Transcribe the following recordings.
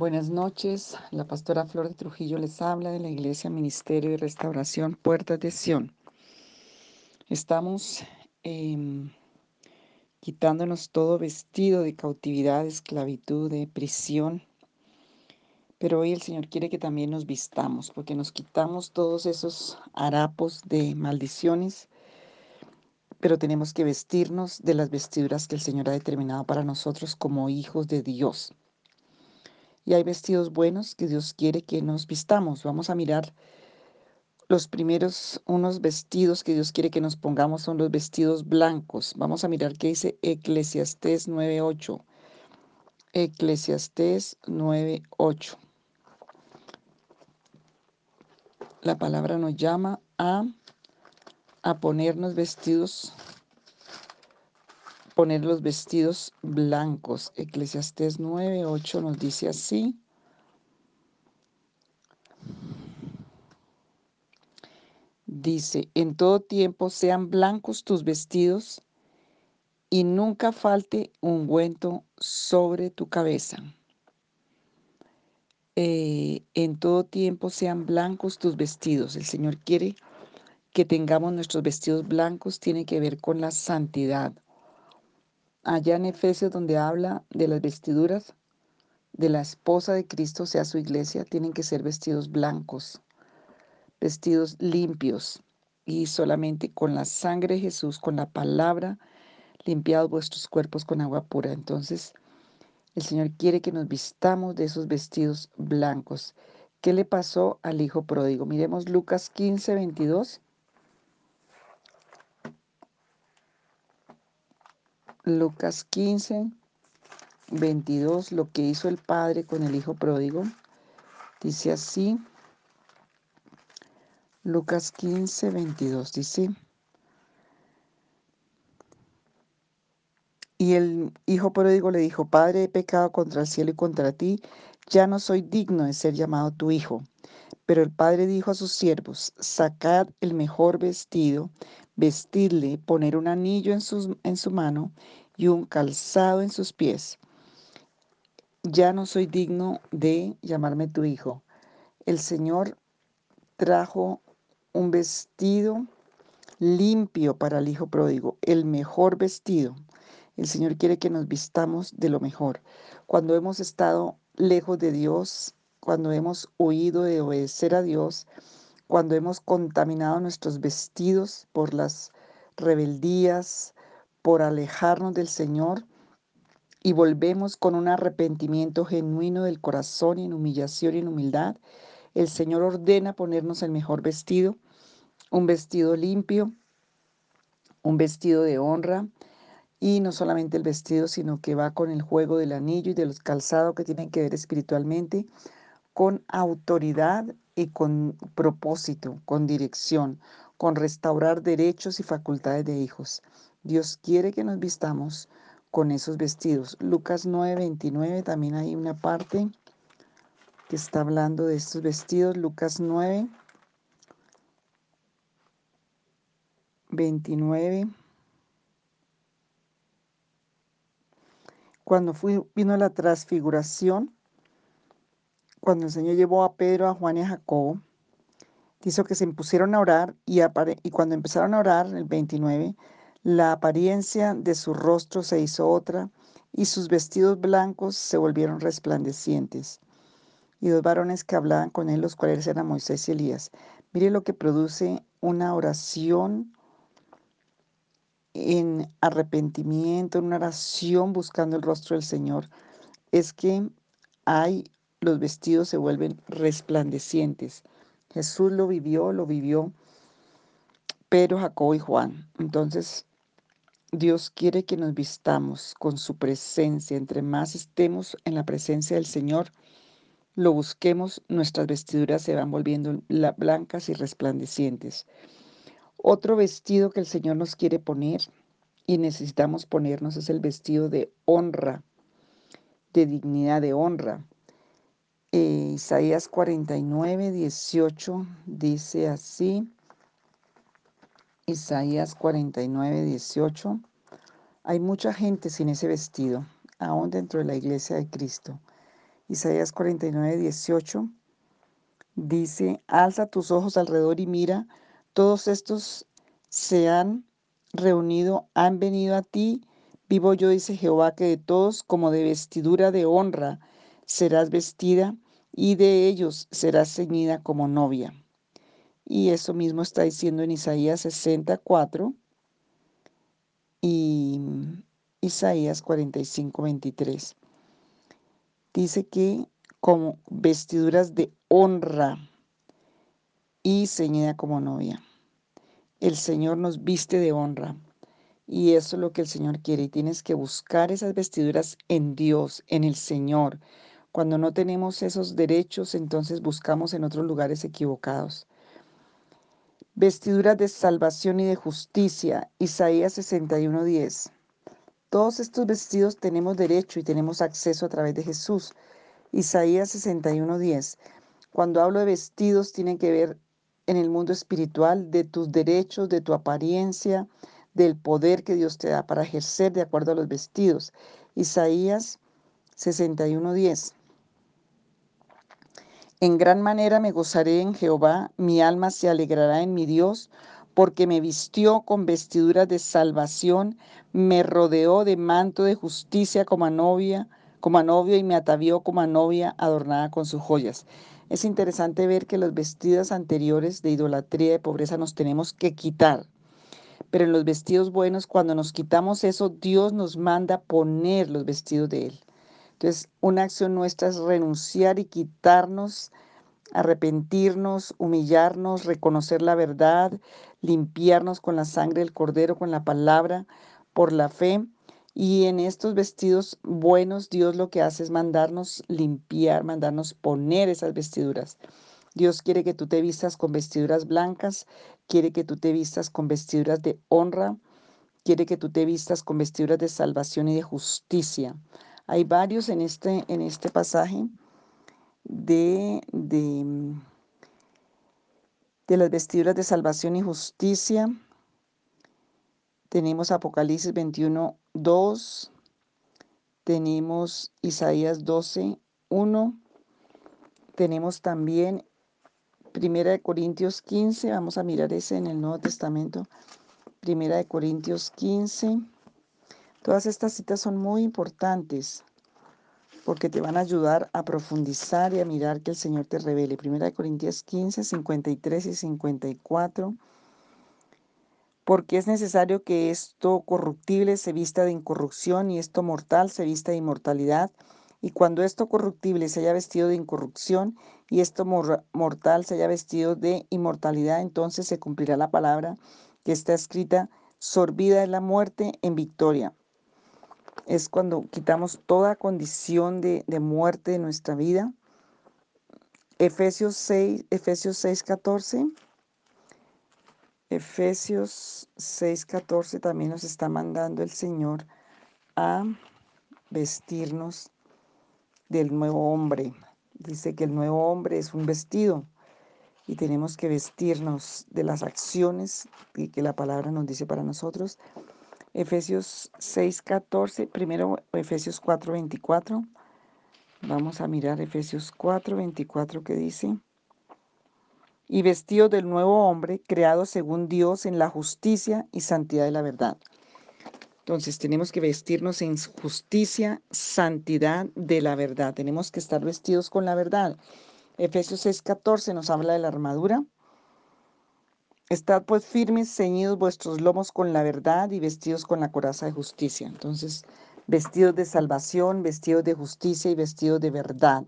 Buenas noches, la pastora Flor de Trujillo les habla de la Iglesia Ministerio y Restauración Puertas de Sion. Estamos em, quitándonos todo vestido de cautividad, de esclavitud, de prisión, pero hoy el Señor quiere que también nos vistamos, porque nos quitamos todos esos harapos de maldiciones, pero tenemos que vestirnos de las vestiduras que el Señor ha determinado para nosotros como hijos de Dios. Y hay vestidos buenos que Dios quiere que nos vistamos. Vamos a mirar los primeros, unos vestidos que Dios quiere que nos pongamos son los vestidos blancos. Vamos a mirar qué dice Eclesiastés 9.8. Eclesiastés 9.8. La palabra nos llama a, a ponernos vestidos, poner los vestidos blancos. Eclesiastés 9.8 nos dice así. Dice, en todo tiempo sean blancos tus vestidos y nunca falte ungüento sobre tu cabeza. Eh, en todo tiempo sean blancos tus vestidos. El Señor quiere que tengamos nuestros vestidos blancos, tiene que ver con la santidad. Allá en Efesios donde habla de las vestiduras de la esposa de Cristo, sea su iglesia, tienen que ser vestidos blancos vestidos limpios y solamente con la sangre de Jesús, con la palabra, limpiados vuestros cuerpos con agua pura. Entonces, el Señor quiere que nos vistamos de esos vestidos blancos. ¿Qué le pasó al hijo pródigo? Miremos Lucas 15, 22. Lucas 15, 22, lo que hizo el padre con el hijo pródigo. Dice así, Lucas 15, 22 dice, y el hijo pródigo le dijo, Padre, he pecado contra el cielo y contra ti, ya no soy digno de ser llamado tu hijo. Pero el padre dijo a sus siervos, sacad el mejor vestido, vestirle, poner un anillo en, en su mano y un calzado en sus pies. Ya no soy digno de llamarme tu hijo. El Señor trajo un vestido limpio para el hijo pródigo, el mejor vestido. El Señor quiere que nos vistamos de lo mejor. Cuando hemos estado lejos de Dios, cuando hemos huido de obedecer a Dios, cuando hemos contaminado nuestros vestidos por las rebeldías, por alejarnos del Señor, y volvemos con un arrepentimiento genuino del corazón en humillación y en humildad, el Señor ordena ponernos el mejor vestido, un vestido limpio, un vestido de honra, y no solamente el vestido, sino que va con el juego del anillo y de los calzados que tienen que ver espiritualmente, con autoridad y con propósito, con dirección, con restaurar derechos y facultades de hijos. Dios quiere que nos vistamos con esos vestidos. Lucas 9:29 también hay una parte que está hablando de estos vestidos, Lucas 9, 29. Cuando vino la transfiguración, cuando el Señor llevó a Pedro, a Juan y a Jacobo, dice que se impusieron a orar y, y cuando empezaron a orar, el 29, la apariencia de su rostro se hizo otra y sus vestidos blancos se volvieron resplandecientes y dos varones que hablaban con él, los cuales eran Moisés y Elías. Mire lo que produce una oración en arrepentimiento, en una oración buscando el rostro del Señor, es que hay, los vestidos se vuelven resplandecientes. Jesús lo vivió, lo vivió Pedro, Jacobo y Juan. Entonces, Dios quiere que nos vistamos con su presencia. Entre más estemos en la presencia del Señor, lo busquemos, nuestras vestiduras se van volviendo blancas y resplandecientes. Otro vestido que el Señor nos quiere poner y necesitamos ponernos es el vestido de honra, de dignidad, de honra. Eh, Isaías 49, 18 dice así. Isaías 49, 18. Hay mucha gente sin ese vestido, aún dentro de la iglesia de Cristo. Isaías 49, 18 dice, alza tus ojos alrededor y mira, todos estos se han reunido, han venido a ti. Vivo yo, dice Jehová, que de todos como de vestidura de honra serás vestida y de ellos serás ceñida como novia. Y eso mismo está diciendo en Isaías 64 y Isaías 45, 23 dice que como vestiduras de honra y ceñida como novia. El Señor nos viste de honra y eso es lo que el Señor quiere y tienes que buscar esas vestiduras en Dios, en el Señor. Cuando no tenemos esos derechos, entonces buscamos en otros lugares equivocados. Vestiduras de salvación y de justicia, Isaías 61:10. Todos estos vestidos tenemos derecho y tenemos acceso a través de Jesús. Isaías 61:10. Cuando hablo de vestidos, tiene que ver en el mundo espiritual de tus derechos, de tu apariencia, del poder que Dios te da para ejercer de acuerdo a los vestidos. Isaías 61:10. En gran manera me gozaré en Jehová, mi alma se alegrará en mi Dios, porque me vistió con vestiduras de salvación, me rodeó de manto de justicia como a novia, como a novio y me atavió como a novia adornada con sus joyas. Es interesante ver que los vestidos anteriores de idolatría y de pobreza nos tenemos que quitar. Pero en los vestidos buenos, cuando nos quitamos eso, Dios nos manda poner los vestidos de Él. Entonces, una acción nuestra es renunciar y quitarnos arrepentirnos, humillarnos, reconocer la verdad, limpiarnos con la sangre del cordero, con la palabra, por la fe. Y en estos vestidos buenos, Dios lo que hace es mandarnos limpiar, mandarnos poner esas vestiduras. Dios quiere que tú te vistas con vestiduras blancas, quiere que tú te vistas con vestiduras de honra, quiere que tú te vistas con vestiduras de salvación y de justicia. Hay varios en este, en este pasaje de, de, de las vestiduras de salvación y justicia. Tenemos Apocalipsis 21, 2. Tenemos Isaías 12, 1. Tenemos también Primera de Corintios 15. Vamos a mirar ese en el Nuevo Testamento. Primera de Corintios 15. Todas estas citas son muy importantes porque te van a ayudar a profundizar y a mirar que el Señor te revele. Primera de Corintios 15, 53 y 54. Porque es necesario que esto corruptible se vista de incorrupción y esto mortal se vista de inmortalidad. Y cuando esto corruptible se haya vestido de incorrupción y esto mortal se haya vestido de inmortalidad, entonces se cumplirá la palabra que está escrita, sorbida es la muerte en victoria es cuando quitamos toda condición de, muerte de nuestra vida. Efesios 6, Efesios 6, 14. Efesios 6, 14 también nos está mandando el Señor a vestirnos del nuevo hombre. Dice que el nuevo hombre es un vestido y tenemos que vestirnos de las acciones que la palabra nos dice para nosotros Efesios 6:14, primero Efesios 4:24. Vamos a mirar Efesios 4:24 que dice, y vestido del nuevo hombre, creado según Dios en la justicia y santidad de la verdad. Entonces tenemos que vestirnos en justicia, santidad de la verdad. Tenemos que estar vestidos con la verdad. Efesios 6:14 nos habla de la armadura Estad pues firmes, ceñidos vuestros lomos con la verdad y vestidos con la coraza de justicia. Entonces, vestidos de salvación, vestidos de justicia y vestidos de verdad.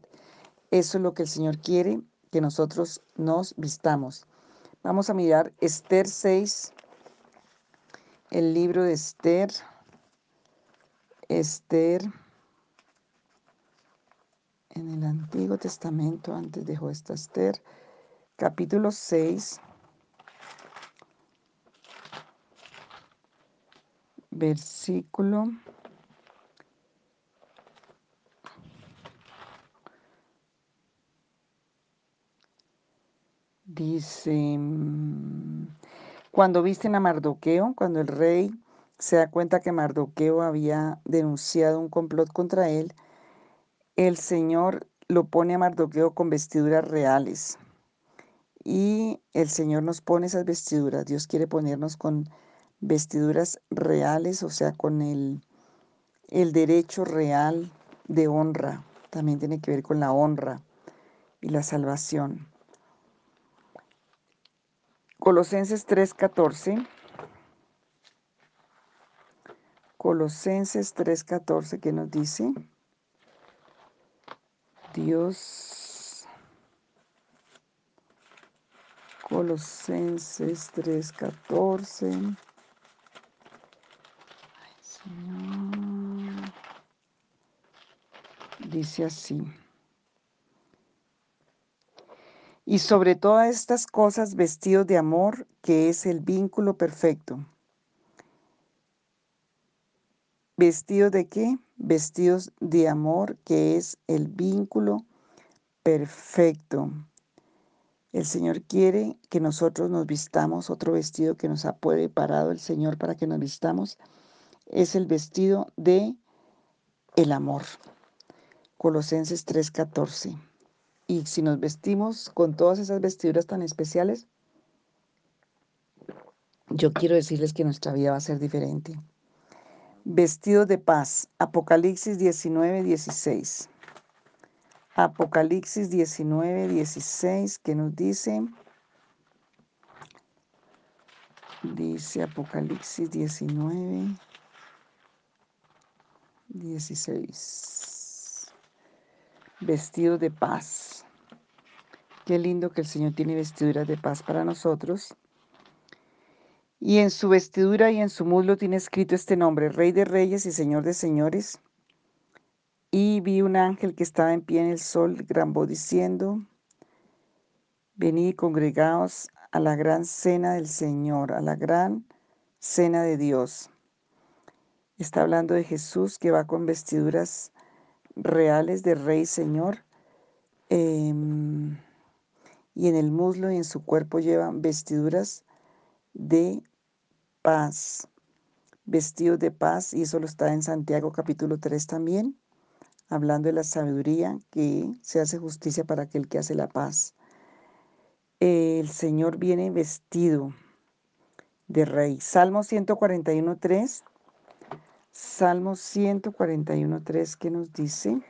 Eso es lo que el Señor quiere, que nosotros nos vistamos. Vamos a mirar Esther 6, el libro de Esther. Esther en el Antiguo Testamento, antes dejó esta Esther, capítulo 6. Versículo dice, cuando visten a Mardoqueo, cuando el rey se da cuenta que Mardoqueo había denunciado un complot contra él, el Señor lo pone a Mardoqueo con vestiduras reales. Y el Señor nos pone esas vestiduras. Dios quiere ponernos con vestiduras reales, o sea, con el, el derecho real de honra. También tiene que ver con la honra y la salvación. Colosenses 3:14. Colosenses 3:14 que nos dice, Dios, Colosenses 3:14, dice así. Y sobre todas estas cosas vestidos de amor, que es el vínculo perfecto ¿Vestidos de qué? Vestidos de amor, que es el vínculo perfecto. El Señor quiere que nosotros nos vistamos, otro vestido que nos ha preparado el Señor para que nos vistamos, es el vestido de el amor. Colosenses 3:14. Y si nos vestimos con todas esas vestiduras tan especiales, yo quiero decirles que nuestra vida va a ser diferente. Vestido de paz. Apocalipsis 19, 16. Apocalipsis 19, 16, que nos dice, dice Apocalipsis 19, 16. Vestido de paz. Qué lindo que el Señor tiene vestiduras de paz para nosotros. Y en su vestidura y en su muslo tiene escrito este nombre, Rey de Reyes y Señor de Señores. Y vi un ángel que estaba en pie en el sol, gran diciendo, venid congregaos a la gran cena del Señor, a la gran cena de Dios. Está hablando de Jesús que va con vestiduras reales de Rey Señor. Em, y en el muslo y en su cuerpo llevan vestiduras de paz, vestidos de paz, y eso lo está en Santiago capítulo 3 también, hablando de la sabiduría que se hace justicia para aquel que hace la paz. El Señor viene vestido de rey. Salmo 141.3. Salmo 141.3 que nos dice.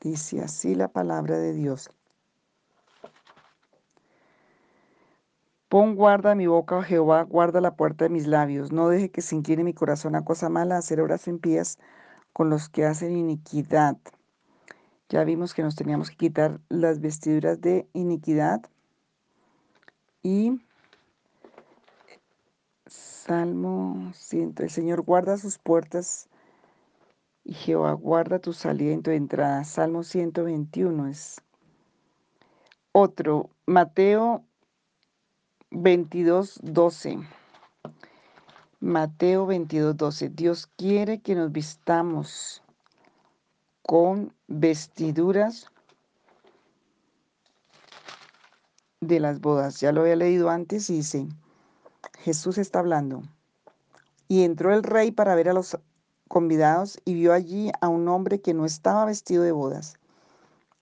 Dice así la palabra de Dios. Pon guarda mi boca, oh Jehová, guarda la puerta de mis labios. No deje que se incline mi corazón a cosa mala, a hacer obras impías con los que hacen iniquidad. Ya vimos que nos teníamos que quitar las vestiduras de iniquidad. Y Salmo 100. El Señor guarda sus puertas y Jehová guarda tu salida y tu entrada. Salmo 121 es otro. Mateo 22, 12. Mateo 22, 12. Dios quiere que nos vistamos con vestiduras de las bodas. Ya lo había leído antes y dice, Jesús está hablando. Y entró el rey para ver a los convidados y vio allí a un hombre que no estaba vestido de bodas.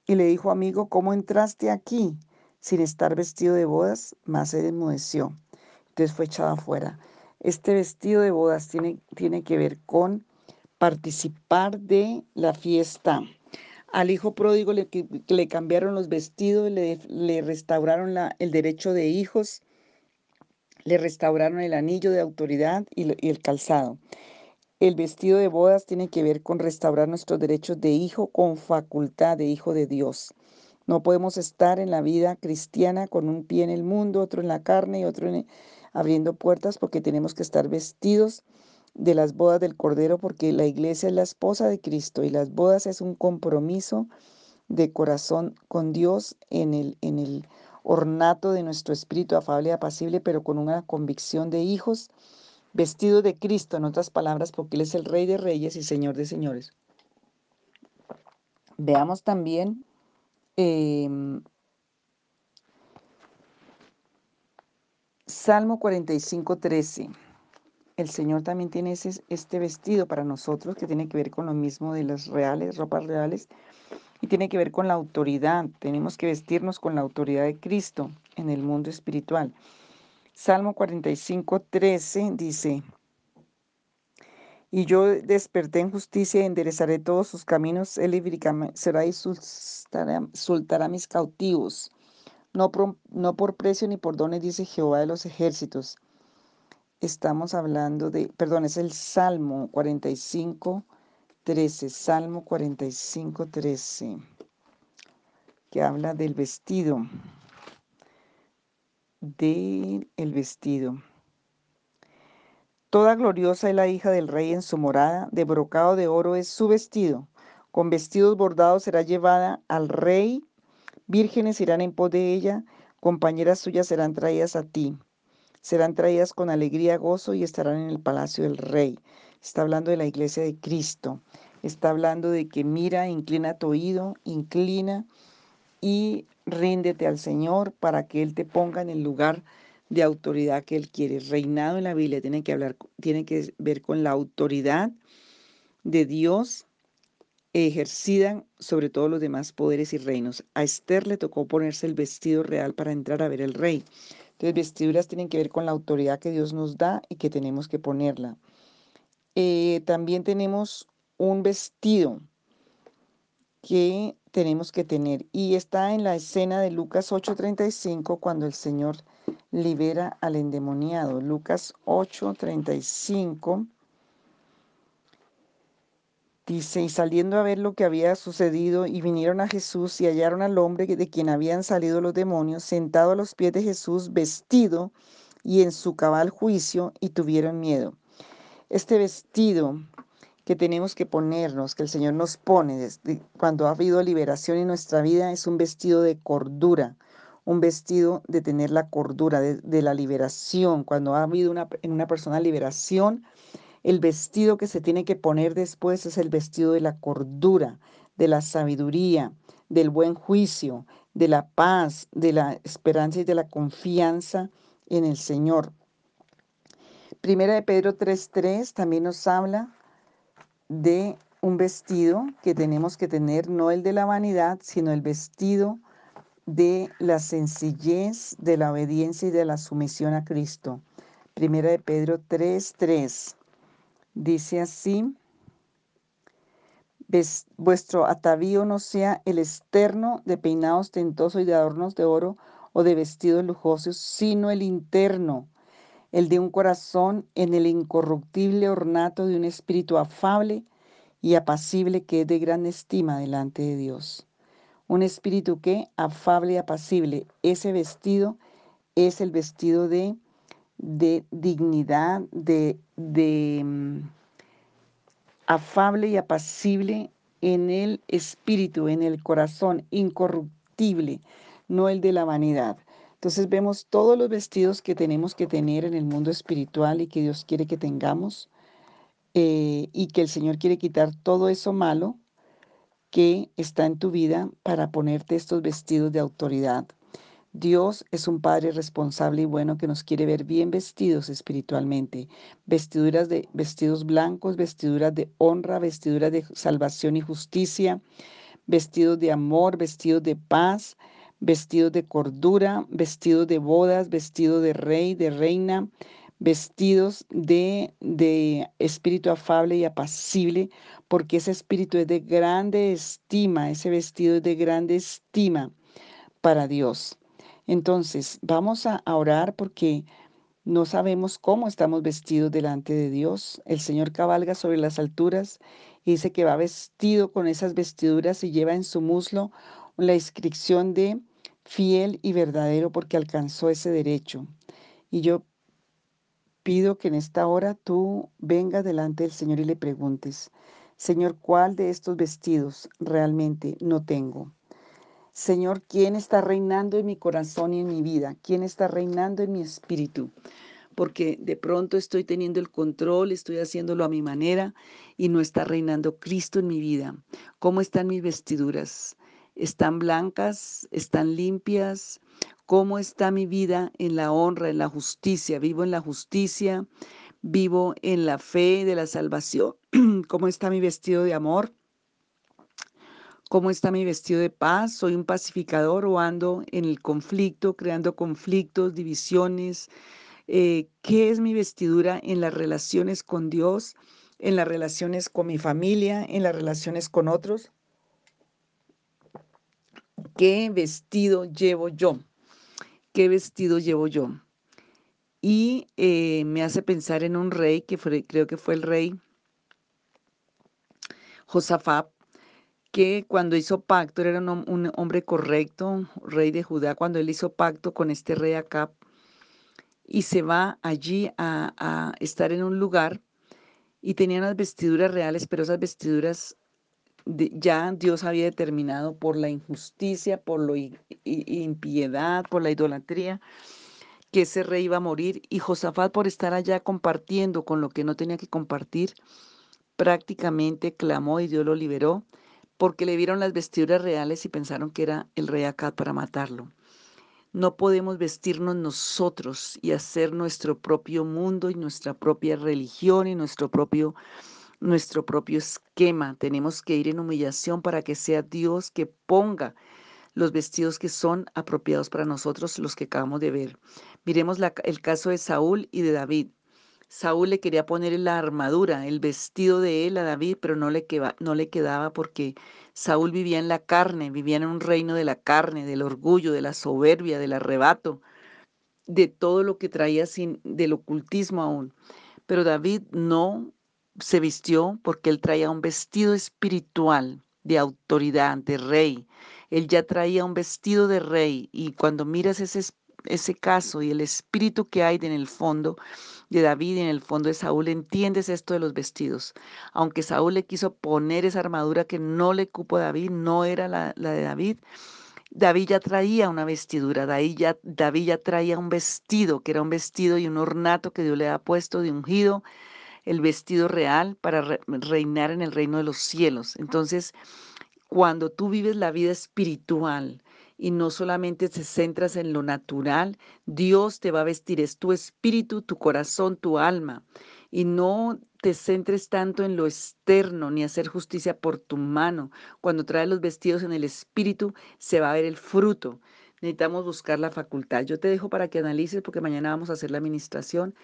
Y le dijo, amigo, ¿cómo entraste aquí? sin estar vestido de bodas, más se enmudeció. Entonces fue echado afuera. Este vestido de bodas tiene, tiene que ver con participar de la fiesta. Al hijo pródigo le, le cambiaron los vestidos, le, le restauraron la, el derecho de hijos, le restauraron el anillo de autoridad y, el calzado. El vestido de bodas tiene que ver con restaurar nuestros derechos de hijo con facultad de hijo de Dios. No podemos estar en la vida cristiana con un pie en el mundo, otro en la carne y otro abriendo puertas porque tenemos que estar vestidos de las bodas del Cordero porque la iglesia es la esposa de Cristo y las bodas es un compromiso de corazón con Dios en el, en el ornato de nuestro espíritu afable y apacible, pero con una convicción de hijos vestidos de Cristo, en otras palabras, porque Él es el Rey de Reyes y Señor de Señores. Veamos también Em, Salmo 45, 13. el Señor también tiene ese, este vestido para nosotros que tiene que ver con lo mismo de las reales, ropas reales, y tiene que ver con la autoridad. Tenemos que vestirnos con la autoridad de Cristo en el mundo espiritual. Salmo 45, 13 dice, y yo desperté en justicia y enderezaré todos sus caminos, él será y soltará, mis cautivos. No por, no por precio ni por dones, dice Jehová de los ejércitos. Estamos hablando de, perdón, es el Salmo 45, 13, Salmo 45, 13, que habla del vestido, del el vestido. Toda gloriosa es la hija del rey en su morada, de brocado de oro es su vestido. Con vestidos bordados será llevada al rey, vírgenes irán en pos de ella, compañeras suyas serán traídas a ti. Serán traídas con alegría, gozo y estarán en el palacio del rey. Está hablando de la iglesia de Cristo. Está hablando de que mira, inclina tu oído, inclina y ríndete al Señor para que Él te ponga en el lugar de autoridad que él quiere. Reinado en la Biblia tiene que hablar, tiene que ver con la autoridad de Dios ejercida sobre todos los demás poderes y reinos. A Esther le tocó ponerse el vestido real para entrar a ver el rey. Entonces, vestiduras tienen que ver con la autoridad que Dios nos da y que tenemos que ponerla. Eh, también tenemos un vestido que tenemos que tener y está en la escena de Lucas 8:35 cuando el Señor libera al endemoniado. Lucas 8:35 dice, y saliendo a ver lo que había sucedido, y vinieron a Jesús y hallaron al hombre de quien habían salido los demonios, sentado a los pies de Jesús, vestido y en su cabal juicio, y tuvieron miedo. Este vestido que tenemos que ponernos, que el Señor nos pone desde cuando ha habido liberación en nuestra vida, es un vestido de cordura, un vestido de tener la cordura, de, la liberación. Cuando ha habido una, en una persona liberación, el vestido que se tiene que poner después es el vestido de la cordura, de la sabiduría, del buen juicio, de la paz, de la esperanza y de la confianza en el Señor. Primera de Pedro 3.3 también nos habla de un vestido que tenemos que tener, no el de la vanidad, sino el vestido de la sencillez, de la obediencia y de la sumisión a Cristo. Primera de Pedro 3:3 dice así: Vuestro atavío no sea el externo de peinados ostentosos y de adornos de oro o de vestidos lujosos, sino el interno, el de un corazón en el incorruptible ornato de un espíritu afable y apacible que es de gran estima delante de Dios. Un espíritu que, afable y apacible, ese vestido es el vestido de, de dignidad, de, de mm, afable y apacible en el espíritu, en el corazón, incorruptible, no el de la vanidad. Entonces vemos todos los vestidos que tenemos que tener en el mundo espiritual y que Dios quiere que tengamos eh, y que el Señor quiere quitar todo eso malo que está en tu vida para ponerte estos vestidos de autoridad. Dios es un Padre responsable y bueno que nos quiere ver bien vestidos espiritualmente. Vestiduras de vestidos blancos, vestiduras de honra, vestiduras de salvación y justicia, vestidos de amor, vestidos de paz, vestidos de cordura, vestidos de bodas, vestidos de rey, de reina, vestidos de, de espíritu afable y apacible, porque ese espíritu es de grande estima, ese vestido es de grande estima para Dios. Entonces, vamos a orar porque no sabemos cómo estamos vestidos delante de Dios. El Señor cabalga sobre las alturas y dice que va vestido con esas vestiduras y lleva en su muslo la inscripción de fiel y verdadero porque alcanzó ese derecho. Y yo pido que en esta hora tú vengas delante del Señor y le preguntes, Señor, ¿cuál de estos vestidos realmente no tengo? Señor, ¿quién está reinando en mi corazón y en mi vida? ¿Quién está reinando en mi espíritu? Porque de pronto estoy teniendo el control, estoy haciéndolo a mi manera y no está reinando Cristo en mi vida. ¿Cómo están mis vestiduras? ¿Están blancas? ¿Están limpias? ¿Cómo está mi vida en la honra, en la justicia? ¿Vivo en la justicia? vivo en la fe de la salvación, cómo está mi vestido de amor, cómo está mi vestido de paz, soy un pacificador o ando en el conflicto, creando conflictos, divisiones, eh, qué es mi vestidura en las relaciones con Dios, en las relaciones con mi familia, en las relaciones con otros. ¿Qué vestido llevo yo? ¿Qué vestido llevo yo? Y eh, me hace pensar en un rey que creo que fue el rey Josafat, que cuando hizo pacto era un, hombre correcto, rey de Judá, cuando él hizo pacto con este rey Acab y se va allí a, estar en un lugar y tenía unas vestiduras reales, pero esas vestiduras ya Dios había determinado por la injusticia, por la impiedad, por la idolatría, que ese rey iba a morir y Josafat por estar allá compartiendo con lo que no tenía que compartir, prácticamente clamó y Dios lo liberó porque le vieron las vestiduras reales y pensaron que era el rey Acad para matarlo. No podemos vestirnos nosotros y hacer nuestro propio mundo y nuestra propia religión y nuestro propio nuestro propio esquema. Tenemos que ir en humillación para que sea Dios que ponga los vestidos que son apropiados para nosotros, los que acabamos de ver. Miremos el caso de Saúl y de David. Saúl le quería poner la armadura, el vestido de él a David, pero no le, no le quedaba porque Saúl vivía en la carne, vivía en un reino de la carne, del orgullo, de la soberbia, del arrebato, de todo lo que traía sin, del ocultismo aún. Pero David no se vistió porque él traía un vestido espiritual de autoridad, de rey. Él ya traía un vestido de rey y cuando miras ese, ese caso y el espíritu que hay en el fondo de David y en el fondo de Saúl, entiendes esto de los vestidos. Aunque Saúl le quiso poner esa armadura que no le cupo a David, no era la, de David. David ya traía una vestidura, David ya, David ya traía un vestido, que era un vestido y un ornato que Dios le ha puesto de ungido, el vestido real para reinar en el reino de los cielos. Entonces, cuando tú vives la vida espiritual y no solamente te centras en lo natural, Dios te va a vestir, es tu espíritu, tu corazón, tu alma. Y no te centres tanto en lo externo ni hacer justicia por tu mano. Cuando traes los vestidos en el espíritu, se va a ver el fruto. Necesitamos buscar la facultad. Yo te dejo para que analices porque mañana vamos a hacer la administración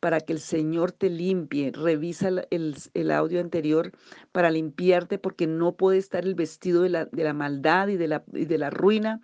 para que el Señor te limpie. Revisa el, audio anterior para limpiarte porque no puede estar el vestido de la, maldad y de la, y de la ruina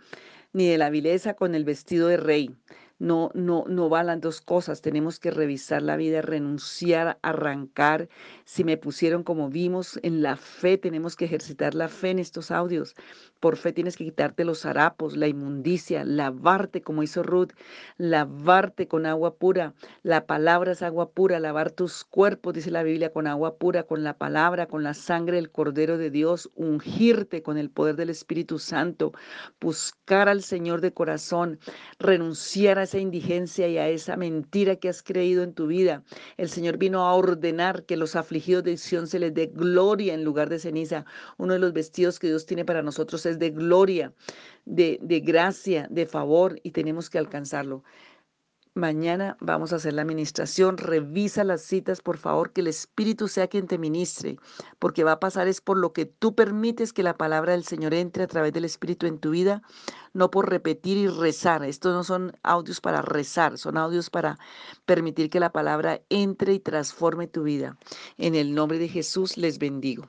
ni de la vileza con el vestido de rey no, no, no van las dos cosas. Tenemos que revisar la vida, renunciar, arrancar. Si me pusieron como vimos en la fe, tenemos que ejercitar la fe en estos audios. Por fe tienes que quitarte los harapos, la inmundicia, lavarte como hizo Ruth, lavarte con agua pura. La palabra es agua pura, lavar tus cuerpos, dice la Biblia, con agua pura, con la palabra, con la sangre del Cordero de Dios, ungirte con el poder del Espíritu Santo, buscar al Señor de corazón, renunciar a esa indigencia y a esa mentira que has creído en tu vida. El Señor vino a ordenar que los afligidos de Sion se les dé gloria en lugar de ceniza. Uno de los vestidos que Dios tiene para nosotros es de gloria, de, de gracia, de favor y tenemos que alcanzarlo. Mañana vamos a hacer la administración. Revisa las citas, por favor, que el Espíritu sea quien te ministre, porque va a pasar es por lo que tú permites que la palabra del Señor entre a través del Espíritu en tu vida, no por repetir y rezar. Estos no son audios para rezar, son audios para permitir que la palabra entre y transforme tu vida. En el nombre de Jesús les bendigo.